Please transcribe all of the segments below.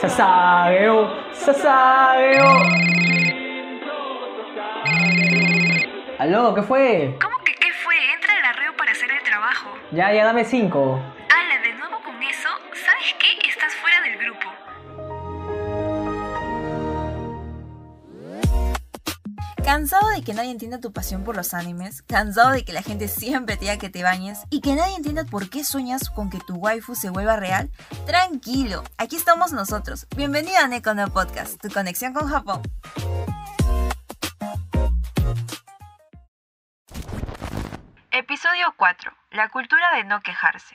Sasageo, Sasageo. Aló, ¿qué fue? ¿Cómo que qué fue? Entra al arreo para hacer el trabajo. Ya, ya dame cinco. ¿Cansado de que nadie entienda tu pasión por los animes? ¿Cansado de que la gente siempre te diga que te bañes? ¿Y que nadie entienda por qué sueñas con que tu waifu se vuelva real? Tranquilo, aquí estamos nosotros. Bienvenido a Nekono Podcast, tu conexión con Japón. Episodio 4. La cultura de no quejarse.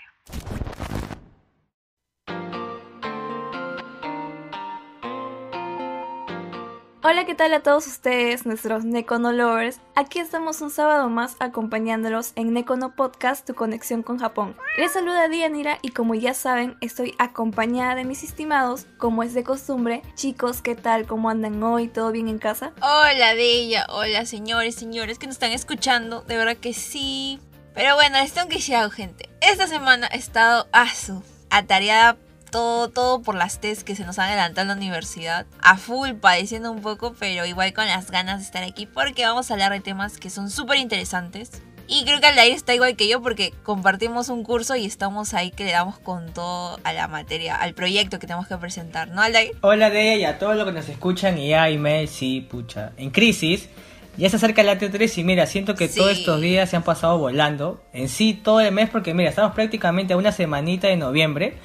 Hola, ¿qué tal a todos ustedes, nuestros Nekono lovers? Aquí estamos un sábado más acompañándolos en Nekono Podcast, tu conexión con Japón. Les saluda Dianira y como ya saben, estoy acompañada de mis estimados, como es de costumbre. Chicos, ¿qué tal? ¿Cómo andan hoy? ¿Todo bien en casa? Hola, Bella. Hola, señores, señores que nos están escuchando. De verdad que sí. Pero bueno, les tengo que decir gente. Esta semana he estado asu, atareada todo, todo por las test que se nos han adelantado en la universidad. A full, padeciendo un poco, pero igual con las ganas de estar aquí porque vamos a hablar de temas que son súper interesantes. Y creo que Aldair está igual que yo porque compartimos un curso y estamos ahí que le damos con todo a la materia, al proyecto que tenemos que presentar, ¿no, Aldair? Hola de ella, a todos los que nos escuchan y ay, me, sí, pucha. En crisis, ya se acerca la T3 y mira, siento que Sí. todos estos días se han pasado volando. En sí, todo el mes, porque mira, estamos prácticamente a una semanita de noviembre.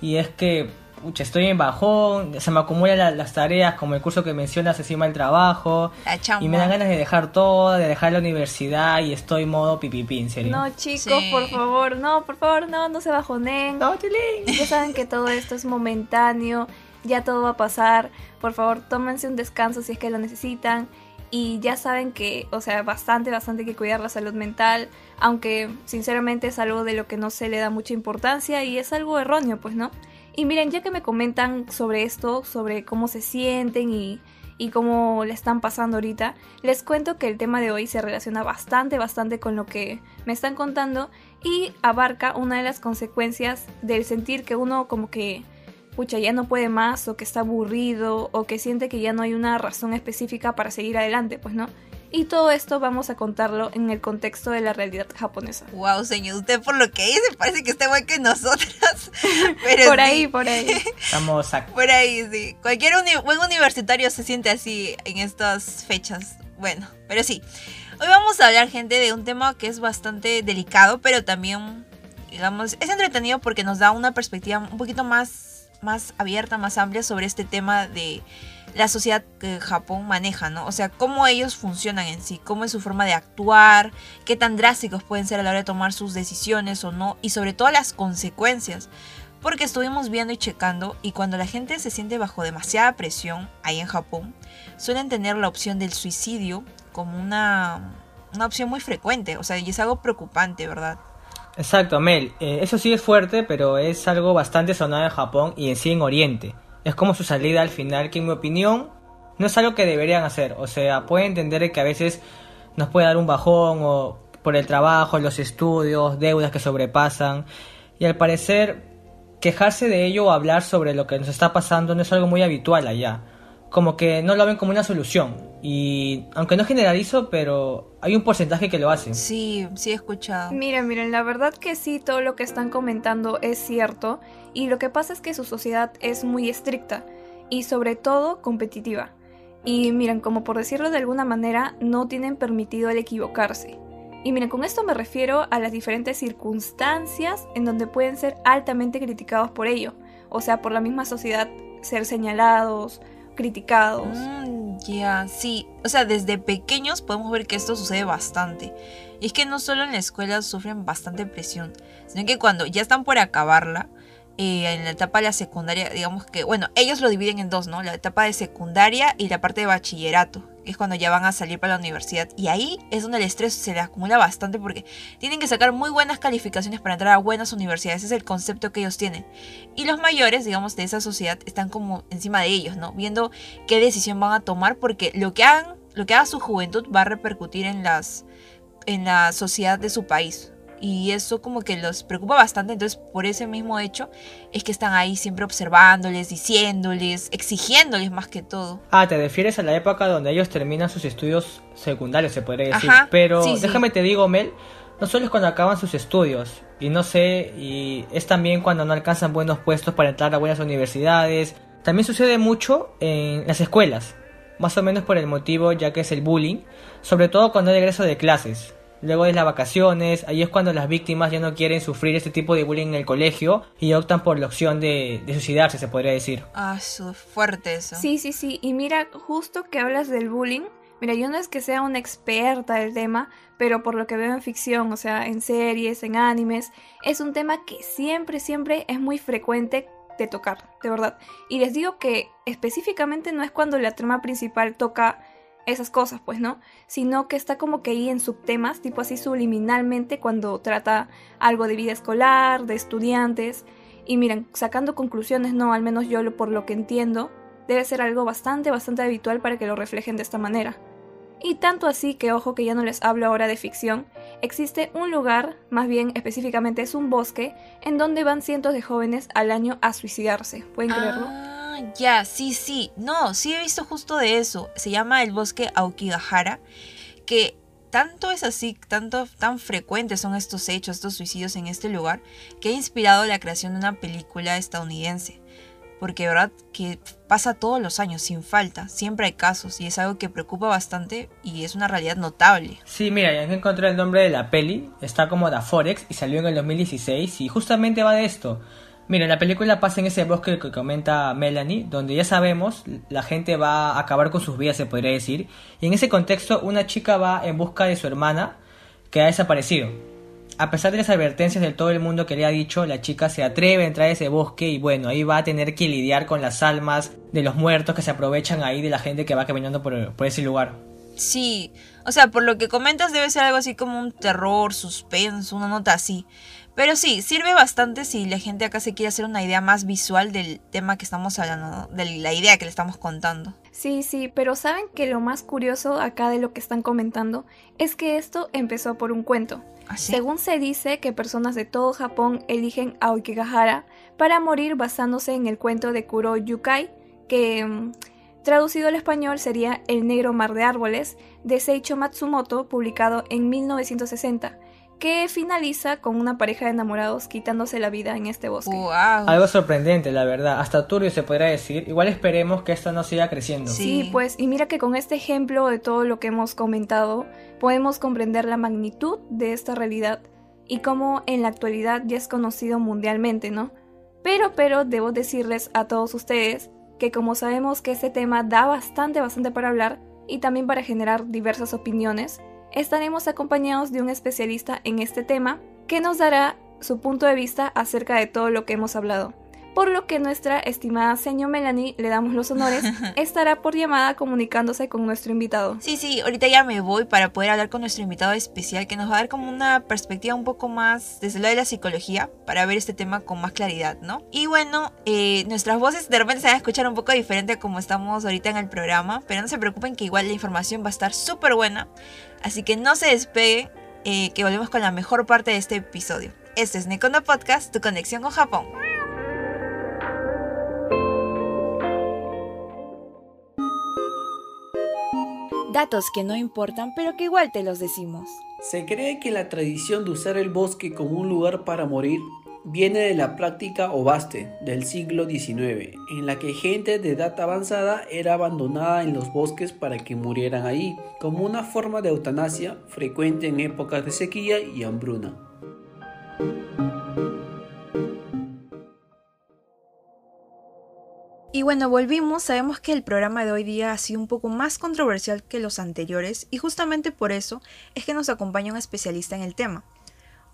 Y es que, pucha, estoy en bajón, se me acumulan la- las tareas como el curso que mencionas encima del trabajo. La chamba. Y me dan ganas de dejar todo, de dejar la universidad y estoy modo pipipí, en serio. No, chicos, Sí. por favor, no, por favor, no, no se bajonen. No, Tilín. Ya saben que todo esto es momentáneo, ya todo va a pasar. Por favor, tómense un descanso si es que lo necesitan. Y ya saben que, o sea, bastante, bastante que cuidar la salud mental. Aunque, sinceramente, es algo de lo que no se le da mucha importancia y es algo erróneo, pues, ¿no? Y miren, ya que me comentan sobre esto, sobre cómo se sienten y, y cómo le están pasando ahorita, les cuento que el tema de hoy se relaciona bastante, bastante con lo que me están contando y abarca una de las consecuencias del sentir que uno como que pucha ya no puede más o que está aburrido o que siente que ya no hay una razón específica para seguir adelante, pues no. Y todo esto vamos a contarlo en el contexto de la realidad japonesa. Wow, señor, usted por lo que dice parece que está igual que nosotras. Pero Por sí, ahí, por ahí. Estamos a- Por ahí, sí. Cualquier uni- buen universitario se siente así en estas fechas. Bueno, pero sí. Hoy vamos a hablar, gente, de un tema que es bastante delicado, pero también, digamos, es entretenido porque nos da una perspectiva un poquito más, más abierta, más amplia sobre este tema de la sociedad que Japón maneja, ¿no? O sea, cómo ellos funcionan en sí, cómo es su forma de actuar, qué tan drásticos pueden ser a la hora de tomar sus decisiones o no, y sobre todo las consecuencias. Porque estuvimos viendo y checando y cuando la gente se siente bajo demasiada presión ahí en Japón, suelen tener la opción del suicidio como una, una opción muy frecuente. O sea, y es algo preocupante, ¿verdad? Exacto, Mel. Eh, eso sí es fuerte, pero es algo bastante sonado en Japón y en sí en Oriente. Es como su salida al final, que en mi opinión no es algo que deberían hacer. O sea, puede entender que a veces nos puede dar un bajón o por el trabajo, los estudios, deudas que sobrepasan. Y al parecer, quejarse de ello o hablar sobre lo que nos está pasando no es algo muy habitual allá. Como que no lo ven como una solución. Y aunque no generalizo, pero hay un porcentaje que lo hacen. Sí, sí he escuchado. Miren, miren, la verdad que sí, todo lo que están comentando es cierto y lo que pasa es que su sociedad es muy estricta y sobre todo competitiva. Y miren, como por decirlo de alguna manera, no tienen permitido el equivocarse. Y miren, con esto me refiero a las diferentes circunstancias en donde pueden ser altamente criticados por ello. O sea, por la misma sociedad ser señalados, criticados. Mm, ya, sí. O sea, desde pequeños podemos ver que esto sucede bastante. Y es que no solo en la escuela sufren bastante presión, sino que cuando ya están por acabarla, en la etapa de la secundaria, digamos que, bueno, ellos lo dividen en dos, ¿no? La etapa de secundaria y la parte de bachillerato, que es cuando ya van a salir para la universidad. Y ahí es donde el estrés se les acumula bastante porque tienen que sacar muy buenas calificaciones para entrar a buenas universidades. Ese es el concepto que ellos tienen. Y los mayores, digamos, de esa sociedad están como encima de ellos, ¿no? Viendo qué decisión van a tomar porque lo que hagan, lo que haga su juventud va a repercutir en las en la sociedad de su país. Y eso como que los preocupa bastante, entonces por ese mismo hecho es que están ahí siempre observándoles, diciéndoles, exigiéndoles más que todo. Ah, te refieres a la época donde ellos terminan sus estudios secundarios, se podría decir. Ajá, Pero sí, sí. déjame te digo, Mel, no solo es cuando acaban sus estudios, y no sé, y es también cuando no alcanzan buenos puestos para entrar a buenas universidades. También sucede mucho en las escuelas, más o menos por el motivo ya que es el bullying, sobre todo cuando hay regreso de clases. Luego de las vacaciones, ahí es cuando las víctimas ya no quieren sufrir este tipo de bullying en el colegio y optan por la opción de, de suicidarse, se podría decir. Ah, su fuerte eso. Sí, sí, sí. Y mira, justo que hablas del bullying, mira, yo no es que sea una experta del tema, pero por lo que veo en ficción, o sea, en series, en animes, es un tema que siempre, siempre es muy frecuente de tocar, de verdad. Y les digo que específicamente no es cuando la trama principal toca esas cosas, pues, ¿no? Sino que está como que ahí en subtemas, tipo así subliminalmente, cuando trata algo de vida escolar, de estudiantes. Y miren, sacando conclusiones, no, al menos yo lo- por lo que entiendo, debe ser algo bastante, bastante habitual para que lo reflejen de esta manera. Y tanto así que, ojo que ya no les hablo ahora de ficción, existe un lugar, más bien específicamente es un bosque, en donde van cientos de jóvenes al año a suicidarse. ¿Pueden creerlo? Ah, ya, sí, sí. No, sí he visto justo de eso. Se llama el bosque Aokigahara, que tanto es así, tanto tan frecuentes son estos hechos, estos suicidios en este lugar, que ha inspirado la creación de una película estadounidense. Porque verdad que pasa todos los años, sin falta, siempre hay casos y es algo que preocupa bastante y es una realidad notable. Sí, mira, ya encontré el nombre de la peli, está como Da Forex y salió en el 2016 y justamente va de esto. Mira, la película pasa en ese bosque que comenta Melanie, donde ya sabemos, la gente va a acabar con sus vidas, se podría decir, y en ese contexto una chica va en busca de su hermana que ha desaparecido. A pesar de las advertencias de todo el mundo que le ha dicho, la chica se atreve a entrar a ese bosque y bueno, ahí va a tener que lidiar con las almas de los muertos que se aprovechan ahí de la gente que va caminando por, ese lugar. Sí, o sea, por lo que comentas debe ser algo así como un terror, suspenso, una nota así. Pero sí, sirve bastante si la gente acá se quiere hacer una idea más visual del tema que estamos hablando, ¿no? de la idea que le estamos contando. Sí, sí, pero saben que lo más curioso acá de lo que están comentando es que esto empezó por un cuento. ¿Así? Según se dice que personas de todo Japón eligen Aokigahara para morir basándose en el cuento de Kuro Yukai, que mm, traducido al español sería El negro mar de árboles, de Seicho Matsumoto, publicado en 1960, que finaliza con una pareja de enamorados quitándose la vida en este bosque. Wow. Algo sorprendente, la verdad. Hasta turbio se podría decir. Igual esperemos que esto no siga creciendo. Sí. Sí, pues, y mira que con este ejemplo de todo lo que hemos comentado, podemos comprender la magnitud de esta realidad y cómo en la actualidad ya es conocido mundialmente, ¿no? Pero, pero, debo decirles a todos ustedes que como sabemos que este tema da bastante, bastante para hablar y también para generar diversas opiniones, estaremos acompañados de un especialista en este tema que nos dará su punto de vista acerca de todo lo que hemos hablado. Por lo que nuestra estimada señor Melanie, le damos los honores, estará por llamada comunicándose con nuestro invitado. Sí, sí, ahorita ya me voy para poder hablar con nuestro invitado especial que nos va a dar como una perspectiva un poco más desde lado de la psicología para ver este tema con más claridad, ¿no? Y bueno, eh, nuestras voces de repente se van a escuchar un poco diferente como estamos ahorita en el programa, pero no se preocupen que igual la información va a estar súper buena, así que no se despeguen, eh, que volvemos con la mejor parte de este episodio. Este es Nekono Podcast, tu conexión con Japón. Datos que no importan, pero que igual te los decimos. Se cree que la tradición de usar el bosque como un lugar para morir viene de la práctica obaste del siglo XIX, en la que gente de edad avanzada era abandonada en los bosques para que murieran ahí, como una forma de eutanasia frecuente en épocas de sequía y hambruna. Y bueno, volvimos, sabemos que el programa de hoy día ha sido un poco más controversial que los anteriores y justamente por eso es que nos acompaña un especialista en el tema.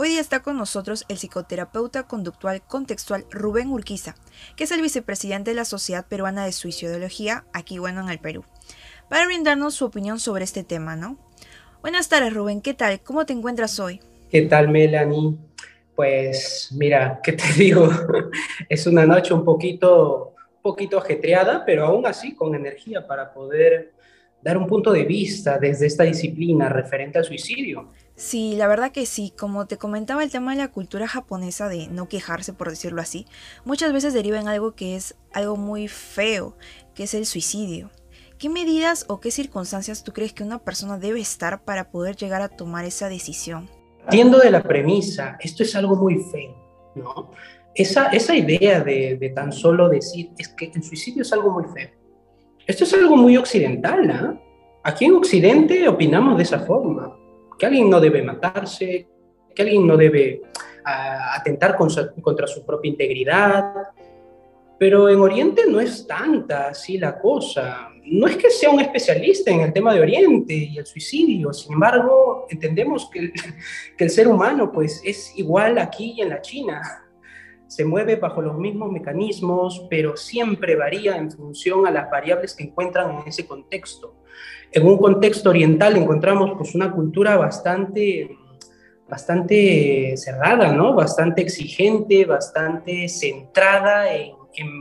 Hoy día está con nosotros el psicoterapeuta conductual contextual Rubén Urquiza, que es el vicepresidente de la Sociedad Peruana de Suicidología, aquí bueno en el Perú, para brindarnos su opinión sobre este tema, ¿no? Buenas tardes Rubén, ¿qué tal? ¿Cómo te encuentras hoy? ¿Qué tal, Melanie? Pues mira, ¿qué te digo? Es una noche un poquito, poquito ajetreada, pero aún así con energía para poder dar un punto de vista desde esta disciplina referente al suicidio. Sí, la verdad que sí. Como te comentaba, el tema de la cultura japonesa de no quejarse, por decirlo así, muchas veces deriva en algo que es algo muy feo, que es el suicidio. ¿Qué medidas o qué circunstancias tú crees que una persona debe estar para poder llegar a tomar esa decisión? Partiendo de la premisa, esto es algo muy feo, ¿no? Esa, esa idea de, de tan solo decir, es que el suicidio es algo muy feo. Esto es algo muy occidental, ¿ah? Aquí en Occidente opinamos de esa forma que alguien no debe matarse, que alguien no debe atentar contra su propia integridad. Pero en Oriente no es tanta así la cosa. No es que sea un especialista en el tema de Oriente y el suicidio, sin embargo, entendemos que el, que el ser humano pues es igual aquí y en la China. Se mueve bajo los mismos mecanismos, pero siempre varía en función a las variables que encuentran en ese contexto en un contexto oriental encontramos pues una cultura bastante, bastante cerrada, ¿no? Bastante exigente, bastante centrada en,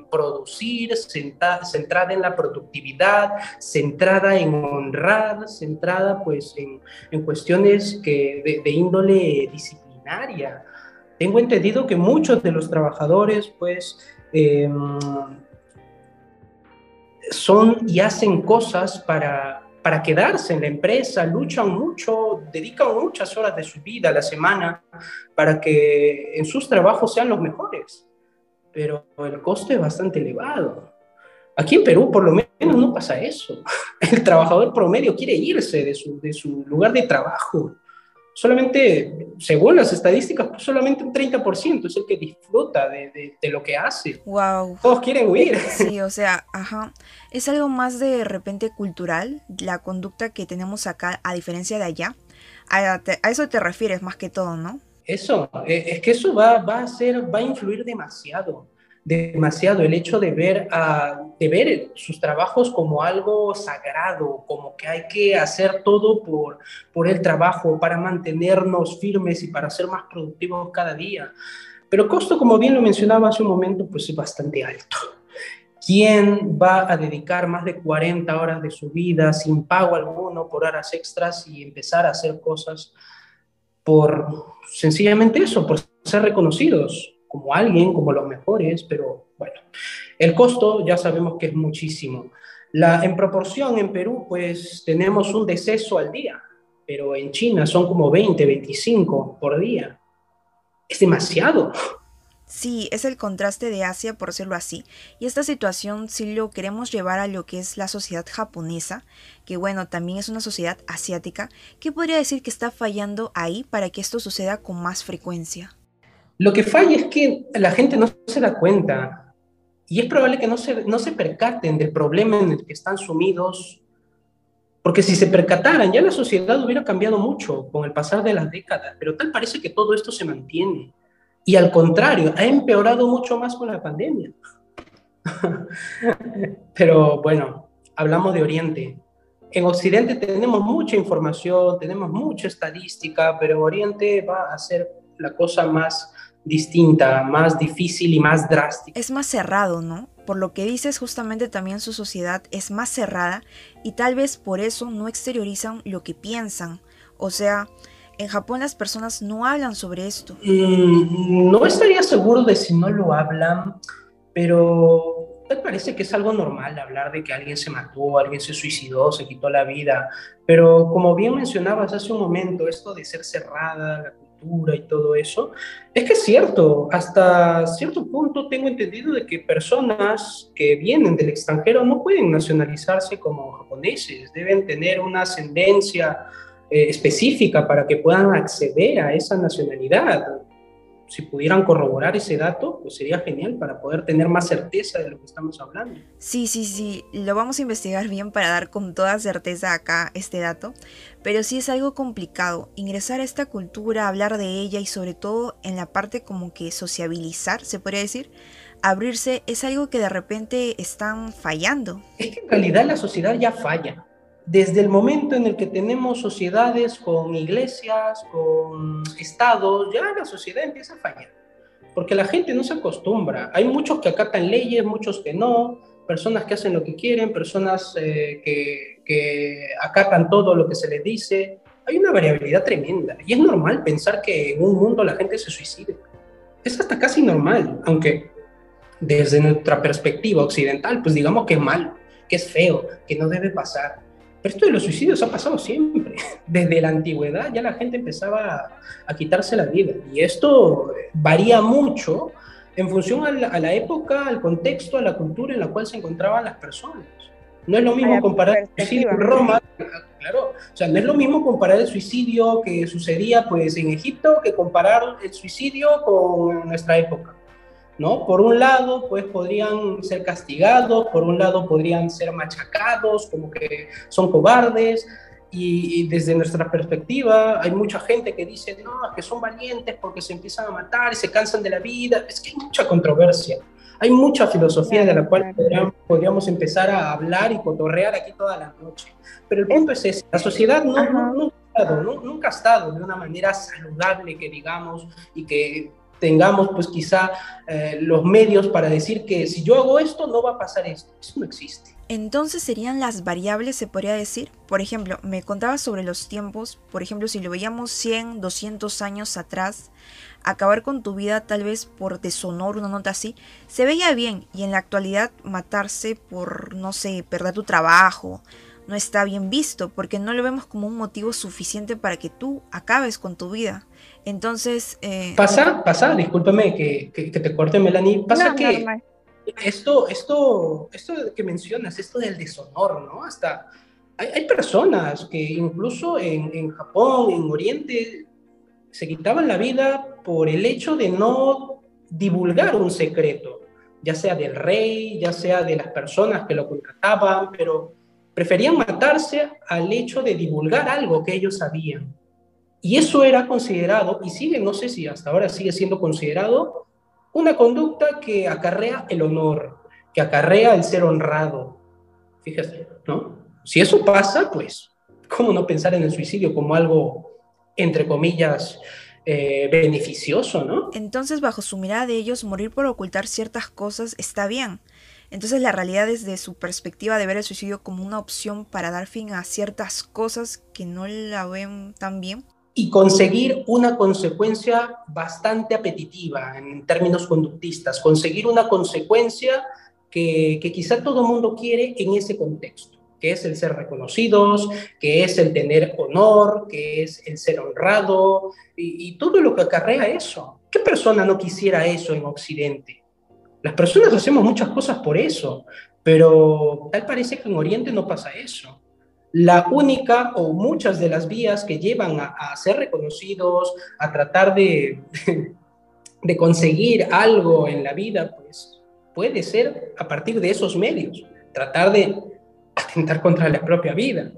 producir, centrada en la productividad, centrada en honrar, centrada pues en, cuestiones que, de, índole disciplinaria. Tengo entendido que muchos de los trabajadores pues em, son y hacen cosas para, para quedarse en la empresa, luchan mucho, dedican muchas horas de su vida a la semana para que en sus trabajos sean los mejores, pero el coste es bastante elevado. Aquí en Perú por lo menos no pasa eso. El trabajador promedio quiere irse de su, de su lugar de trabajo solamente, según las estadísticas, pues solamente un 30% es el que disfruta de, de, lo que hace. Wow. Todos quieren huir. Sí, o sea, ajá. Es algo más de repente cultural, la conducta que tenemos acá, a diferencia de allá. A, a eso te refieres más que todo, ¿no? Eso, eh, es que eso va, va a ser, va a influir demasiado demasiado el hecho de ver, a, de ver sus trabajos como algo sagrado, como que hay que hacer todo por, por el trabajo, para mantenernos firmes y para ser más productivos cada día. Pero costo, como bien lo mencionaba hace un momento, pues es bastante alto. ¿Quién va a dedicar más de 40 horas de su vida sin pago alguno por horas extras y empezar a hacer cosas por sencillamente eso, por ser reconocidos? Como alguien, como los mejores, pero bueno, el costo ya sabemos que es muchísimo. En proporción, en Perú, pues tenemos un deceso al día, pero en China son como 20, 25 por día. Es demasiado. Sí, es el contraste de Asia, por decirlo así. Y esta situación, si lo queremos llevar a lo que es la sociedad japonesa, que bueno, también es una sociedad asiática, ¿qué podría decir que está fallando ahí para que esto suceda con más frecuencia? Lo que falla es que la gente no se da cuenta y es probable que no se, no se percaten del problema en el que están sumidos, porque si se percataran, ya la sociedad hubiera cambiado mucho con el pasar de las décadas, pero tal parece que todo esto se mantiene. Y al contrario, ha empeorado mucho más con la pandemia. pero bueno, hablamos de Oriente. En Occidente tenemos mucha información, tenemos mucha estadística, pero Oriente va a ser la cosa más distinta, más difícil y más drástica. Es más cerrado, ¿no? Por lo que dices, justamente también su sociedad es más cerrada y tal vez por eso no exteriorizan lo que piensan. O sea, en Japón las personas no hablan sobre esto. Mm, no estaría seguro de si no lo hablan, pero me parece que es algo normal hablar de que alguien se mató, alguien se suicidó, se quitó la vida. Pero como bien mencionabas hace un momento, esto de ser cerrada, y todo eso, es que es cierto, hasta cierto punto tengo entendido de que personas que vienen del extranjero no pueden nacionalizarse como japoneses, deben tener una ascendencia eh, específica para que puedan acceder a esa nacionalidad si pudieran corroborar ese dato, pues sería genial para poder tener más certeza de lo que estamos hablando. Sí, sí, sí, lo vamos a investigar bien para dar con toda certeza acá este dato, pero sí es algo complicado ingresar a esta cultura, hablar de ella y sobre todo en la parte como que sociabilizar, se podría decir, abrirse es algo que de repente están fallando. Es que en realidad la sociedad ya falla desde el momento en el que tenemos sociedades con iglesias, con estados, ya la sociedad empieza a fallar, porque la gente no se acostumbra. Hay muchos que acatan leyes, muchos que no, personas que hacen lo que quieren, personas eh, que, que acatan todo lo que se les dice, hay una variabilidad tremenda y es normal pensar que en un mundo la gente se suicide. Es hasta casi normal, aunque desde nuestra perspectiva occidental, pues digamos que es mal, que es feo, que no debe pasar. Pero esto de los suicidios ha pasado siempre. Desde la antigüedad ya la gente empezaba a, quitarse la vida. Y esto varía mucho en función a la, a la, época, al contexto, a la cultura en la cual se encontraban las personas. No es lo mismo comparar el suicidio en Roma, claro, o sea, no es lo mismo comparar el suicidio que sucedía pues en Egipto que comparar el suicidio con nuestra época. ¿No? Por un lado, pues podrían ser castigados, por un lado podrían ser machacados, como que son cobardes, y, y, desde nuestra perspectiva hay mucha gente que dice, no, que son valientes porque se empiezan a matar y se cansan de la vida, es que hay mucha controversia. Hay mucha filosofía de la cual podríamos, podríamos, empezar a hablar y cotorrear aquí toda la noche. Pero el punto es ese, la sociedad no, no, no, no, nunca ha estado de una manera saludable, que digamos, y que tengamos pues quizá eh, los medios para decir que si yo hago esto no va a pasar esto. Eso no existe. Entonces serían las variables, se podría decir. Por ejemplo, me contaba sobre los tiempos, por ejemplo, si lo veíamos 100, 200 años atrás, acabar con tu vida tal vez por deshonor, una nota así, se veía bien y en la actualidad matarse por, no sé, perder tu trabajo, no está bien visto porque no lo vemos como un motivo suficiente para que tú acabes con tu vida. Entonces... Eh... Pasa, pasa, discúlpame que, que, que, te corte Melanie, pasa no, que... Normal. Esto, esto, esto que mencionas, esto del deshonor, ¿no? Hasta hay, hay personas que incluso en, en Japón, en Oriente, se quitaban la vida por el hecho de no divulgar un secreto, ya sea del rey, ya sea de las personas que lo contrataban, pero preferían matarse al hecho de divulgar algo que ellos sabían. Y eso era considerado, y sigue, no sé si hasta ahora sigue siendo considerado, una conducta que acarrea el honor, que acarrea el ser honrado. Fíjate, ¿no? Si eso pasa, pues, ¿cómo no pensar en el suicidio como algo, entre comillas, eh, beneficioso, ¿no? Entonces, bajo su mirada de ellos, morir por ocultar ciertas cosas está bien. Entonces, la realidad desde su perspectiva de ver el suicidio como una opción para dar fin a ciertas cosas que no la ven tan bien. Y conseguir una consecuencia bastante apetitiva en términos conductistas, conseguir una consecuencia que, quizá todo mundo quiere en ese contexto que es el ser reconocidos, que es el tener honor, que es el ser honrado y, todo lo que acarrea eso. ¿Qué persona no quisiera eso en Occidente? Las personas hacemos muchas cosas por eso, pero tal parece que en Oriente no pasa eso. La única o muchas de las vías que llevan a, a ser reconocidos, a tratar de, de conseguir algo en la vida, pues puede ser a partir de esos medios, tratar de atentar contra la propia vida.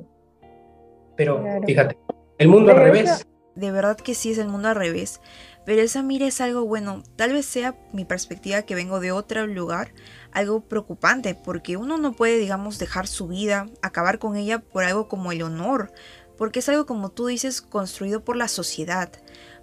Pero claro. fíjate, el mundo al revés. De verdad que sí es el mundo al revés. Pero esa mira es algo bueno. Tal vez sea mi perspectiva que vengo de otro lugar, algo preocupante, porque uno no puede, digamos, dejar su vida, acabar con ella por algo como el honor, porque es algo como tú dices, construido por la sociedad.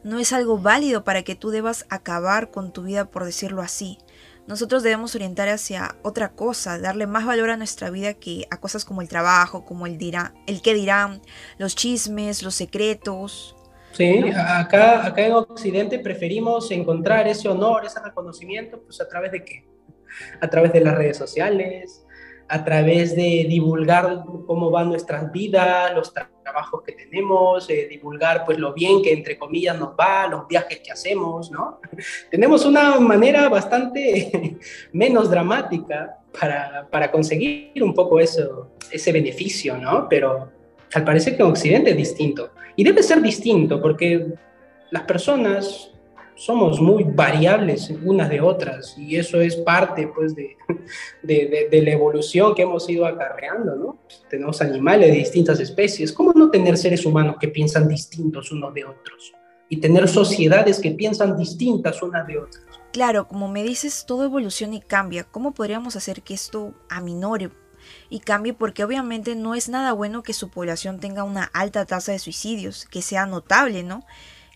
No es algo válido para que tú debas acabar con tu vida, por decirlo así. Nosotros debemos orientar hacia otra cosa, darle más valor a nuestra vida que a cosas como el trabajo, como el dirá, el qué dirán, los chismes, los secretos. Sí, acá, acá en Occidente preferimos encontrar ese honor, ese reconocimiento, pues a través de qué? A través de las redes sociales, a través de divulgar cómo van nuestras vidas, los trabajos que tenemos, eh, divulgar pues lo bien que entre comillas nos va, los viajes que hacemos, ¿no? Tenemos una manera bastante menos dramática para, para conseguir un poco eso, ese beneficio, ¿no? Pero al parecer que en Occidente es distinto. Y debe ser distinto porque las personas somos muy variables unas de otras y eso es parte pues de, de, la evolución que hemos ido acarreando, ¿no? Tenemos animales de distintas especies, ¿cómo no tener seres humanos que piensan distintos unos de otros? Y tener sociedades que piensan distintas unas de otras. Claro, como me dices, todo evoluciona y cambia. ¿Cómo podríamos hacer que esto aminore y cambie? Porque obviamente no es nada bueno que su población tenga una alta tasa de suicidios, que sea notable, ¿no?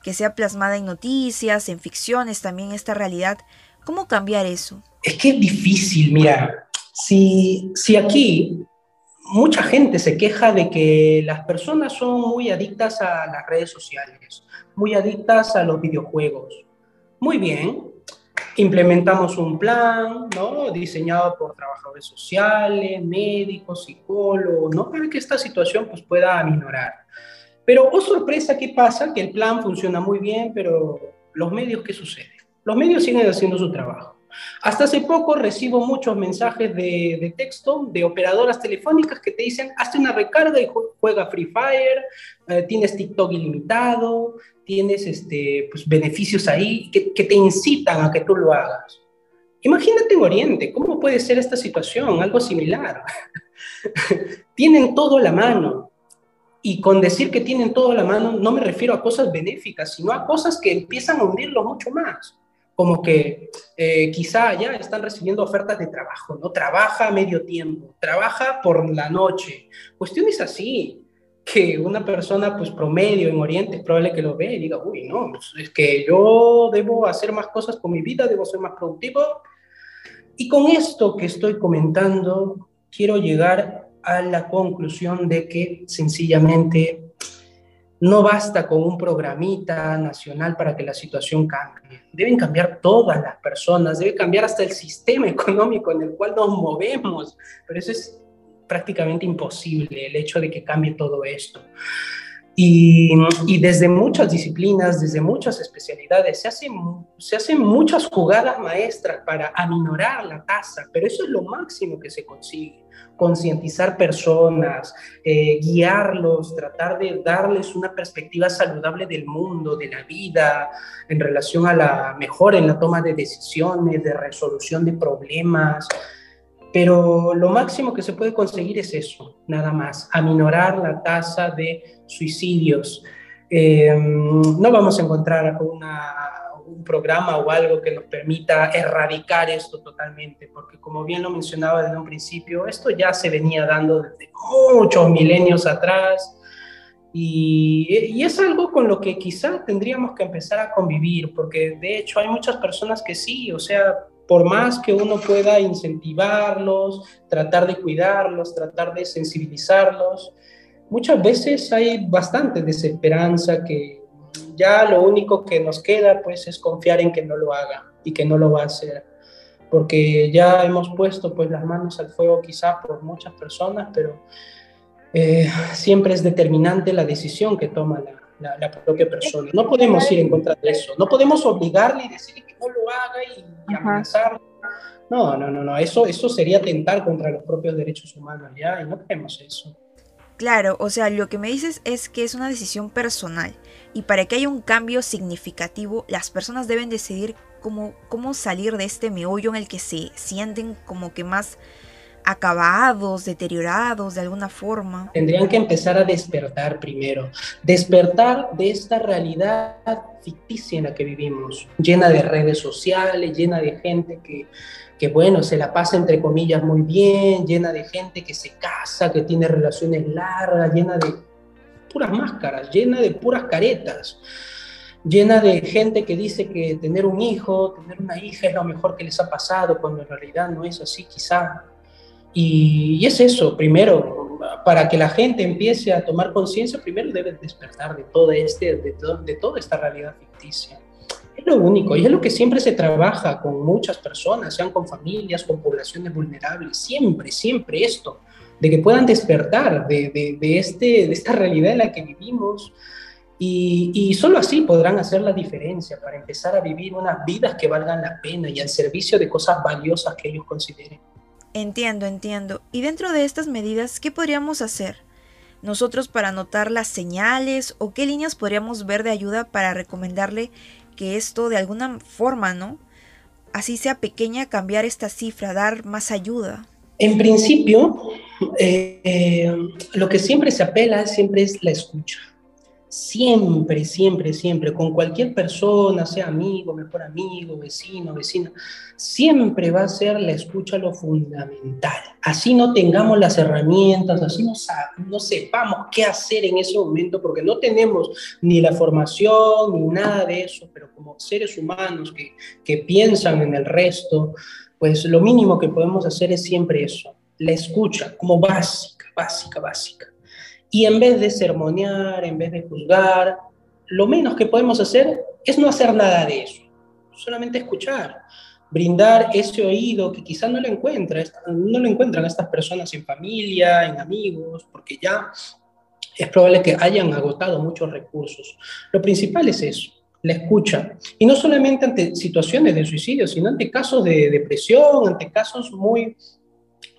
que sea plasmada en noticias, en ficciones, también esta realidad. ¿Cómo cambiar eso? Es que es difícil, mira, si, si aquí mucha gente se queja de que las personas son muy adictas a las redes sociales, muy adictas a los videojuegos. Muy bien, implementamos un plan, ¿no? Diseñado por trabajadores sociales, médicos, psicólogos, ¿no? Para que esta situación pues pueda aminorar. Pero, oh sorpresa, ¿qué pasa? Que el plan funciona muy bien, pero los medios, ¿qué sucede? Los medios siguen haciendo su trabajo. Hasta hace poco recibo muchos mensajes de, texto de operadoras telefónicas que te dicen, hazte una recarga y juega Free Fire, eh, tienes TikTok ilimitado, tienes este, pues, beneficios ahí que, te incitan a que tú lo hagas. Imagínate en Oriente, ¿cómo puede ser esta situación? Algo similar. tienen todo la mano. Y con decir que tienen todo la mano, no me refiero a cosas benéficas, sino a cosas que empiezan a hundirlo mucho más como que eh, quizá ya están recibiendo ofertas de trabajo, ¿no? Trabaja a medio tiempo, trabaja por la noche. Cuestiones así, que una persona pues promedio en Oriente es probable que lo vea y diga, uy, no, pues, es que yo debo hacer más cosas con mi vida, debo ser más productivo. Y con esto que estoy comentando, quiero llegar a la conclusión de que sencillamente no basta con un programita nacional para que la situación cambie. Deben cambiar todas las personas, debe cambiar hasta el sistema económico en el cual nos movemos. Pero eso es prácticamente imposible, el hecho de que cambie todo esto. Y, desde muchas disciplinas, desde muchas especialidades, se hacen, se hacen muchas jugadas maestras para aminorar la tasa, pero eso es lo máximo que se consigue. Concientizar personas, eh, guiarlos, tratar de darles una perspectiva saludable del mundo, de la vida, en relación a la mejora en la toma de decisiones, de resolución de problemas. Pero lo máximo que se puede conseguir es eso, nada más, aminorar la tasa de suicidios. Eh, no vamos a encontrar un programa o algo que nos permita erradicar esto totalmente, porque como bien lo mencionaba desde un principio, esto ya se venía dando desde muchos milenios atrás. Y, y, es algo con lo que quizá tendríamos que empezar a convivir, porque de hecho hay muchas personas que sí, o sea, por más que uno pueda incentivarlos, tratar de cuidarlos, tratar de sensibilizarlos, muchas veces hay bastante desesperanza que ya lo único que nos queda pues es confiar en que no lo haga y que no lo va a hacer. Porque ya hemos puesto pues las manos al fuego quizá por muchas personas, pero eh, siempre es determinante la decisión que toma la, la, propia persona. No podemos ir en contra de eso, no podemos obligarle y decirle lo haga y, amenazar. No, no, no, no, eso, eso sería atentar contra los propios derechos humanos, ¿ya? Y no queremos eso. Claro, o sea, lo que me dices es que es una decisión personal y para que haya un cambio significativo, las personas deben decidir cómo, cómo salir de este meollo en el que se sienten como que más acabados, deteriorados de alguna forma. Tendrían que empezar a despertar primero, despertar de esta realidad ficticia en la que vivimos, llena de redes sociales, llena de gente que, que bueno, se la pasa entre comillas muy bien, llena de gente que se casa, que tiene relaciones largas, llena de puras máscaras, llena de puras caretas llena de gente que dice que tener un hijo, tener una hija es lo mejor que les ha pasado, cuando en realidad no es así quizá. Y, es eso, primero, para que la gente empiece a tomar conciencia, primero debe despertar de, todo este, de, de toda esta realidad ficticia. Es lo único, y es lo que siempre se trabaja con muchas personas, sean con familias, con poblaciones vulnerables, siempre, siempre esto, de que puedan despertar de, de este, de esta realidad en la que vivimos, y, y, solo así podrán hacer la diferencia para empezar a vivir unas vidas que valgan la pena y al servicio de cosas valiosas que ellos consideren. Entiendo, entiendo. Y dentro de estas medidas, ¿qué podríamos hacer? Nosotros para notar las señales o qué líneas podríamos ver de ayuda para recomendarle que esto de alguna forma, ¿no? Así sea pequeña, cambiar esta cifra, dar más ayuda. En principio, eh, eh, lo que siempre se apela siempre es la escucha siempre, siempre, siempre, con cualquier persona, sea amigo, mejor amigo, vecino, vecina, siempre va a ser la escucha lo fundamental. Así no tengamos las herramientas, así no, no sepamos qué hacer en ese momento, porque no tenemos ni la formación ni nada de eso, pero como seres humanos que, que piensan en el resto, pues lo mínimo que podemos hacer es siempre eso, la escucha como básica, básica, básica. Y en vez de sermonear, en vez de juzgar, lo menos que podemos hacer es no hacer nada de eso, solamente escuchar, brindar ese oído que quizás no lo encuentra, no lo encuentran estas personas en familia, en amigos, porque ya es probable que hayan agotado muchos recursos. Lo principal es eso, la escucha. Y no solamente ante situaciones de suicidio, sino ante casos de depresión, ante casos muy,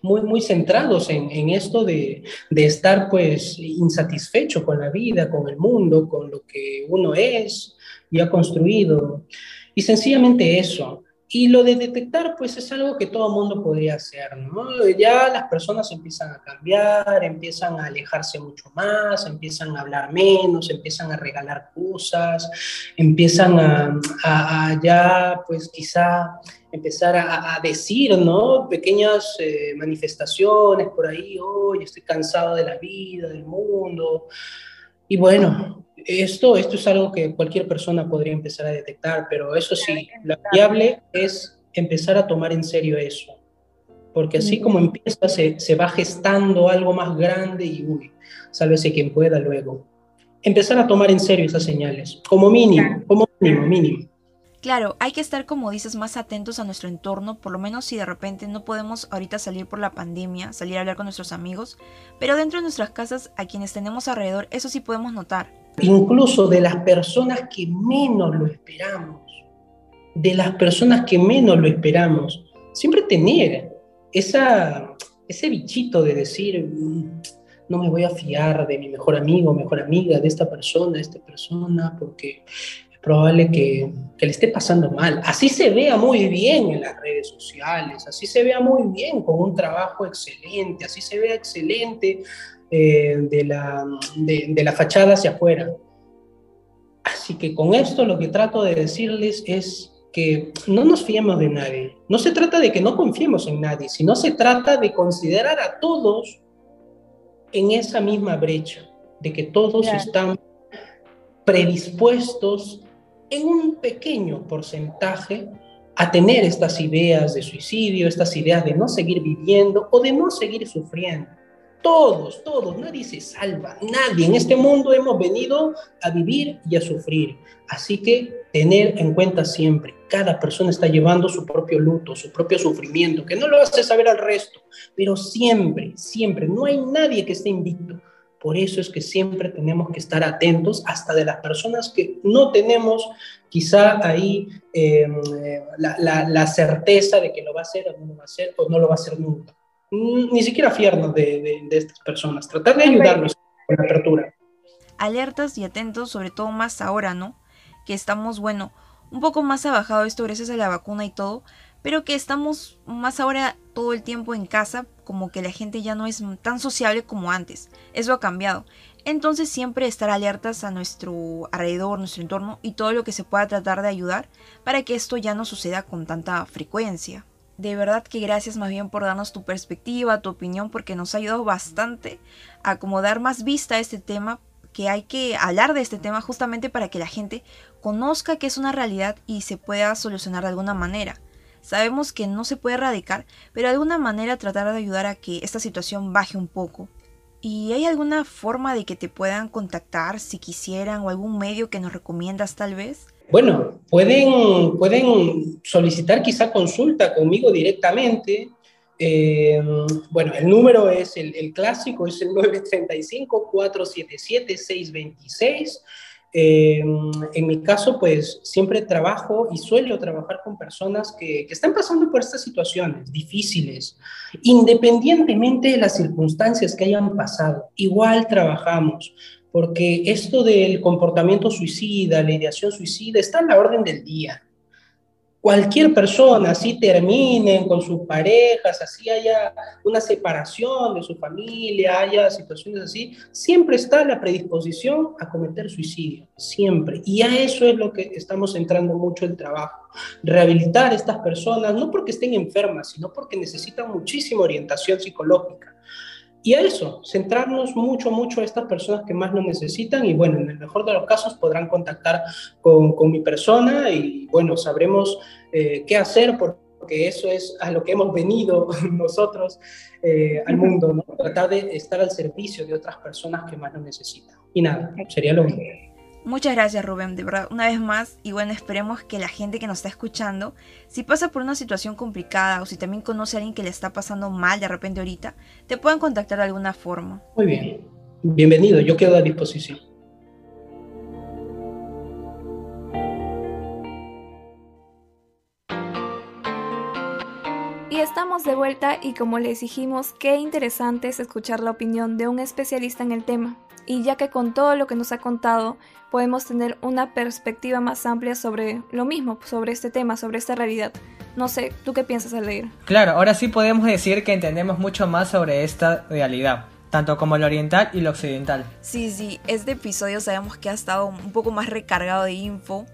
muy, muy centrados en, en esto de, de, estar pues insatisfecho con la vida, con el mundo, con lo que uno es y ha construido. Y sencillamente eso, y lo de detectar, pues es algo que todo mundo podría hacer, ¿no? Ya las personas empiezan a cambiar, empiezan a alejarse mucho más, empiezan a hablar menos, empiezan a regalar cosas, empiezan a, a, ya, pues quizá empezar a, a decir, ¿no? Pequeñas eh, manifestaciones por ahí, hoy estoy cansado de la vida, del mundo. Y bueno, esto, esto es algo que cualquier persona podría empezar a detectar, pero eso sí, lo viable es empezar a tomar en serio eso. Porque así como empieza, se, se va gestando algo más grande y, uy, sálvese quien pueda luego. Empezar a tomar en serio esas señales, como mínimo, como mínimo, mínimo. Claro, hay que estar, como dices, más atentos a nuestro entorno, por lo menos si de repente no podemos ahorita salir por la pandemia, salir a hablar con nuestros amigos, pero dentro de nuestras casas, a quienes tenemos alrededor, eso sí podemos notar. Incluso de las personas que menos lo esperamos, de las personas que menos lo esperamos, siempre tener esa, ese bichito de decir, mm, no me voy a fiar de mi mejor amigo, mejor amiga, de esta persona, de esta persona, porque probable que, que le esté pasando mal. Así se vea muy bien en las redes sociales, así se vea muy bien con un trabajo excelente, así se vea excelente eh, de, la, de, de la fachada hacia afuera. Así que con esto lo que trato de decirles es que no nos fiemos de nadie. No se trata de que no confiemos en nadie, sino se trata de considerar a todos en esa misma brecha, de que todos están predispuestos en un pequeño porcentaje a tener estas ideas de suicidio, estas ideas de no seguir viviendo o de no seguir sufriendo. Todos, todos, nadie se salva, nadie. En este mundo hemos venido a vivir y a sufrir. Así que tener en cuenta siempre, cada persona está llevando su propio luto, su propio sufrimiento, que no lo hace saber al resto, pero siempre, siempre, no hay nadie que esté invicto. Por eso es que siempre tenemos que estar atentos hasta de las personas que no tenemos quizá ahí eh, la, la, la certeza de que lo va a hacer o no lo va a hacer o no lo va a hacer nunca ni siquiera fiarnos de, de, estas personas, tratar de ayudarlos con la apertura. Alertas y atentos, sobre todo más ahora, ¿no? Que estamos, bueno, un poco más abajado esto gracias a la vacuna y todo, pero que estamos más ahora todo el tiempo en casa, como que la gente ya no es tan sociable como antes. Eso ha cambiado. Entonces siempre estar alertas a nuestro alrededor, nuestro entorno y todo lo que se pueda tratar de ayudar para que esto ya no suceda con tanta frecuencia de verdad que gracias más bien por darnos tu perspectiva, tu opinión, porque nos ha ayudado bastante a como dar más vista a este tema, que hay que hablar de este tema justamente para que la gente conozca que es una realidad y se pueda solucionar de alguna manera. Sabemos que no se puede erradicar, pero de alguna manera tratar de ayudar a que esta situación baje un poco. ¿Y hay alguna forma de que te puedan contactar si quisieran o algún medio que nos recomiendas tal vez? Bueno, pueden, pueden solicitar quizá consulta conmigo directamente. Eh, bueno, el número es el, el clásico, es el 935-477-626. Eh, en mi caso, pues siempre trabajo y suelo trabajar con personas que, que, están pasando por estas situaciones difíciles, independientemente de las circunstancias que hayan pasado. Igual trabajamos porque esto del comportamiento suicida, la ideación suicida, está en la orden del día. Cualquier persona, así terminen con sus parejas, así haya una separación de su familia, haya situaciones así, siempre está la predisposición a cometer suicidio, siempre. Y a eso es lo que estamos centrando mucho el trabajo. Rehabilitar a estas personas, no porque estén enfermas, sino porque necesitan muchísima orientación psicológica y a eso, centrarnos mucho, mucho a estas personas que más lo necesitan y bueno, en el mejor de los casos podrán contactar con, con mi persona y bueno, sabremos eh, qué hacer porque eso es a lo que hemos venido nosotros eh, al mundo, ¿no? Tratar de estar al servicio de otras personas que más lo necesitan. Y nada, sería lo único. Muchas gracias Rubén, de verdad, una vez más, y bueno, esperemos que la gente que nos está escuchando, si pasa por una situación complicada o si también conoce a alguien que le está pasando mal de repente ahorita, te puedan contactar de alguna forma. Muy bien, bienvenido, yo quedo a disposición. Y estamos de vuelta y como les dijimos, qué interesante es escuchar la opinión de un especialista en el tema. Y ya que con todo lo que nos ha contado, podemos tener una perspectiva más amplia sobre lo mismo, sobre este tema, sobre esta realidad. No sé, ¿tú qué piensas al leer? Claro, ahora sí podemos decir que entendemos mucho más sobre esta realidad, tanto como lo oriental y lo occidental. Sí, sí, este episodio sabemos que ha estado un poco más recargado de info.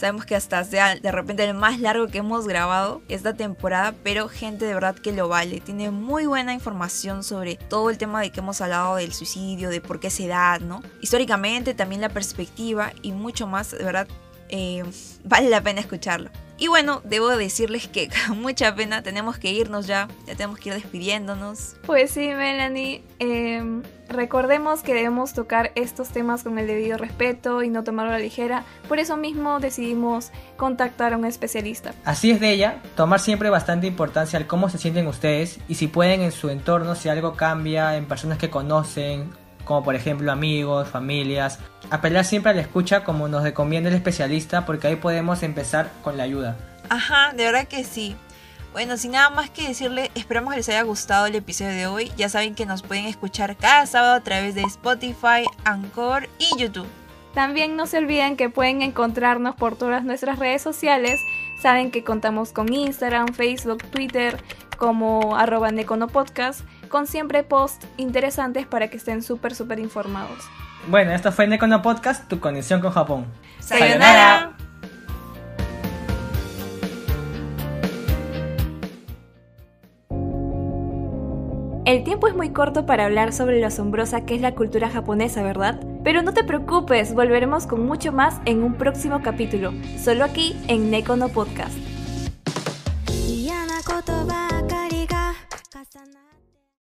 Sabemos que hasta sea de repente el más largo que hemos grabado esta temporada, pero gente de verdad que lo vale. Tiene muy buena información sobre todo el tema de que hemos hablado del suicidio, de por qué se da, ¿no? Históricamente, también la perspectiva y mucho más, de verdad, eh, vale la pena escucharlo. Y bueno, debo decirles que con mucha pena tenemos que irnos ya, ya tenemos que ir despidiéndonos. Pues sí, Melanie. eh, recordemos que debemos tocar estos temas con el debido respeto y no tomarlo a la ligera. Por eso mismo decidimos contactar a un especialista. Así es de ella, tomar siempre bastante importancia al cómo se sienten ustedes y si pueden en su entorno, si algo cambia en personas que conocen, como por ejemplo amigos, familias, apelar siempre a la escucha como nos recomienda el especialista porque ahí podemos empezar con la ayuda. Ajá, de verdad que sí. Bueno, sin nada más que decirle, esperamos que les haya gustado el episodio de hoy. Ya saben que nos pueden escuchar cada sábado a través de Spotify, Anchor y YouTube. También no se olviden que pueden encontrarnos por todas nuestras redes sociales. Saben que contamos con Instagram, Facebook, Twitter como arroba neconopodcast con siempre posts interesantes para que estén súper súper informados. Bueno, esto fue Nekono Podcast, tu conexión con Japón. ¡Sayonara! El tiempo es muy corto para hablar sobre lo asombrosa que es la cultura japonesa, ¿verdad? Pero no te preocupes, volveremos con mucho más en un próximo capítulo, solo aquí en Nekono Podcast.